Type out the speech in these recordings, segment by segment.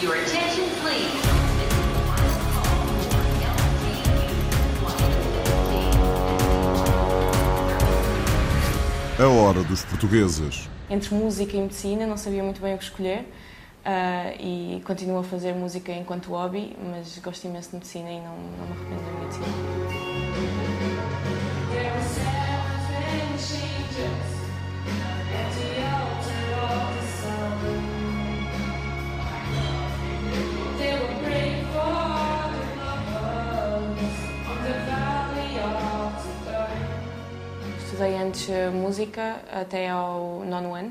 Your attention, please. A hora dos portugueses. Entre música e medicina não sabia muito bem o que escolher ah, e continuo a fazer música enquanto hobby, mas gosto imenso de medicina e não, não me arrependo da medicina. Estudei antes música até ao nono ano.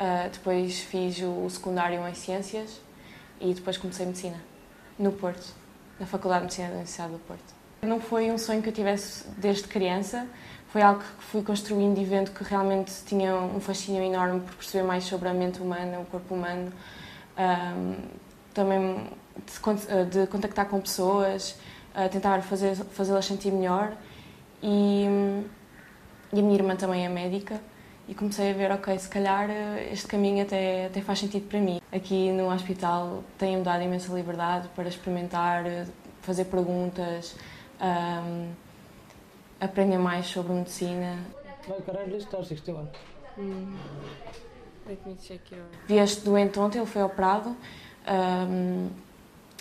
Uh, depois fiz o, secundário em Ciências e depois comecei Medicina, no Porto, na Faculdade de Medicina da Universidade do Porto. Não foi um sonho que eu tivesse desde criança, foi algo que fui construindo e vendo que realmente tinha um fascínio enorme por perceber mais sobre a mente humana, o corpo humano, um, também de, de contactar com pessoas, uh, tentar fazer, fazê-las sentir melhor e, e a minha irmã também é médica e comecei a ver, ok, se calhar eh, este caminho até, até faz sentido para mim. Aqui no hospital tenho-me dado imensa liberdade para experimentar, eh, fazer perguntas, ahm, aprender mais sobre medicina. 61. Vi este doente ontem, ele foi operado, ahm,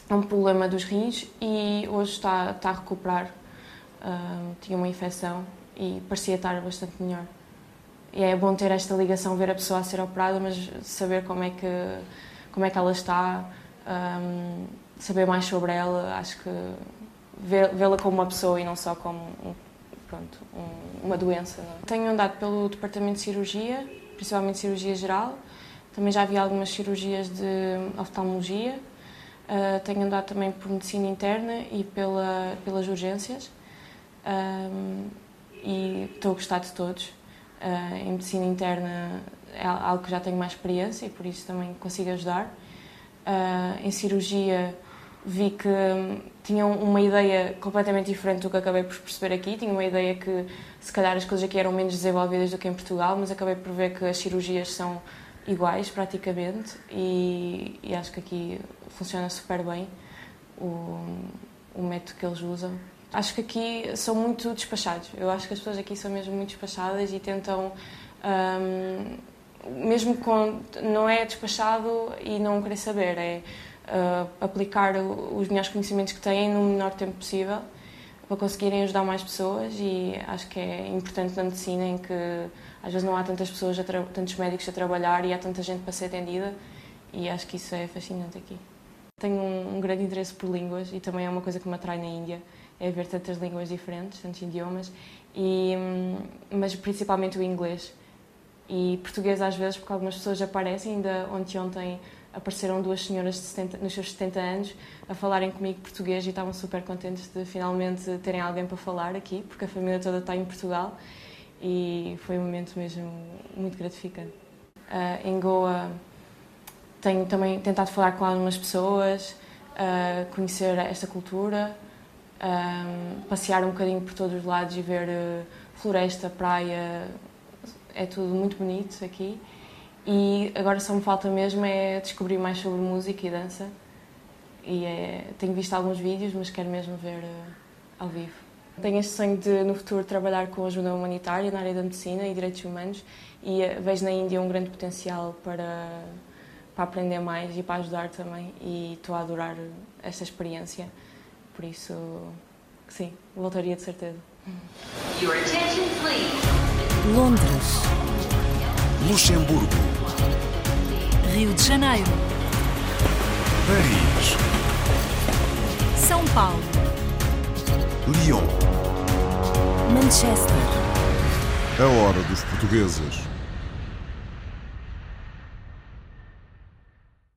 é um problema dos rins e hoje está, está a recuperar. Ahm, tinha uma infecção e parecia estar bastante melhor. E é bom ter esta ligação, ver a pessoa a ser operada, mas saber como é que, como é que ela está, ahm, saber mais sobre ela, acho que vê- vê-la como uma pessoa e não só como um- pronto, um- uma doença. é? Tenho andado pelo departamento de cirurgia, principalmente cirurgia geral, também já vi algumas cirurgias de oftalmologia, Ah, tenho andado também por medicina interna e pela, pelas urgências Ahm, e estou a gostar de todos. Ah, em medicina interna é algo que já tenho mais experiência e por isso também consigo ajudar. Ah, em cirurgia vi que hum, tinham uma ideia completamente diferente do que acabei por perceber aqui. Tinha uma ideia que se calhar as coisas aqui eram menos desenvolvidas do que em Portugal, mas acabei por ver que as cirurgias são iguais praticamente e, e acho que aqui funciona super bem o, o método que eles usam. Acho que aqui são muito despachados. Eu acho que as pessoas aqui são mesmo muito despachadas e tentam, hum, mesmo com. não é despachado e não querer saber, é uh, aplicar os melhores conhecimentos que têm no menor tempo possível para conseguirem ajudar mais pessoas e acho que é importante na medicina em que às vezes não há tantas pessoas, tantos médicos a trabalhar e há tanta gente para ser atendida e acho que isso é fascinante aqui. Tenho um, um grande interesse por línguas e também é uma coisa que me atrai na Índia, é ver tantas línguas diferentes, tantos idiomas, e, hum, mas principalmente o inglês. E português às vezes, porque algumas pessoas aparecem, ainda ontem ontem apareceram duas senhoras de 70, nos seus 70 anos a falarem comigo português e estavam super contentes de finalmente terem alguém para falar aqui, porque a família toda está em Portugal e foi um momento mesmo muito gratificante. Ah, em Goa tenho também tentado falar com algumas pessoas, ah, conhecer esta cultura, ah, passear um bocadinho por todos os lados e ver ah, floresta, praia, é tudo muito bonito aqui. E agora só me falta mesmo é descobrir mais sobre música e dança. E é, tenho visto alguns vídeos, mas quero mesmo ver ah, ao vivo. Tenho este sonho de, no futuro, trabalhar com ajuda humanitária na área da medicina e direitos humanos e eh, vejo na Índia um grande potencial para, para aprender mais e para ajudar também e estou a adorar esta experiência. Por isso, sim, voltaria de certeza. Your attention, please. Londres, Luxemburgo, Rio de Janeiro, Paris, São Paulo, Lyon. Manchester, A hora dos portugueses.